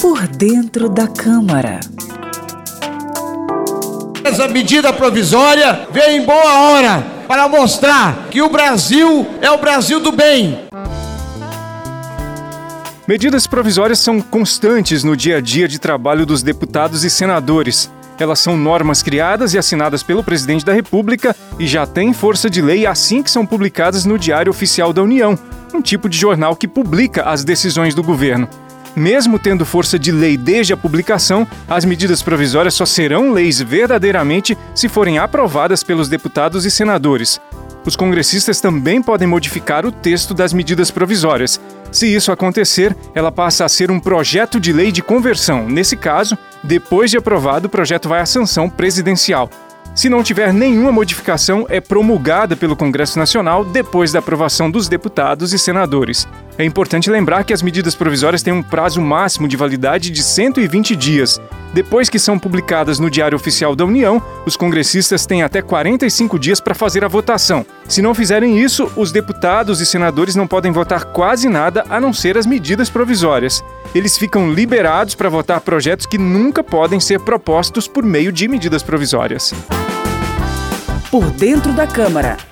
Por dentro da Câmara. Essa medida provisória veio em boa hora para mostrar que o Brasil é o Brasil do bem. Medidas provisórias são constantes no dia a dia de trabalho dos deputados e senadores. Elas são normas criadas e assinadas pelo presidente da República e já têm força de lei assim que são publicadas no Diário Oficial da União, um tipo de jornal que publica as decisões do governo. Mesmo tendo força de lei desde a publicação, as medidas provisórias só serão leis verdadeiramente se forem aprovadas pelos deputados e senadores. Os congressistas também podem modificar o texto das medidas provisórias. Se isso acontecer, ela passa a ser um projeto de lei de conversão. Nesse caso, depois de aprovado, o projeto vai à sanção presidencial. Se não tiver nenhuma modificação, é promulgada pelo Congresso Nacional depois da aprovação dos deputados e senadores. É importante lembrar que as medidas provisórias têm um prazo máximo de validade de 120 dias. Depois que são publicadas no Diário Oficial da União, os congressistas têm até 45 dias para fazer a votação. Se não fizerem isso, os deputados e senadores não podem votar quase nada a não ser as medidas provisórias. Eles ficam liberados para votar projetos que nunca podem ser propostos por meio de medidas provisórias. Por dentro da Câmara.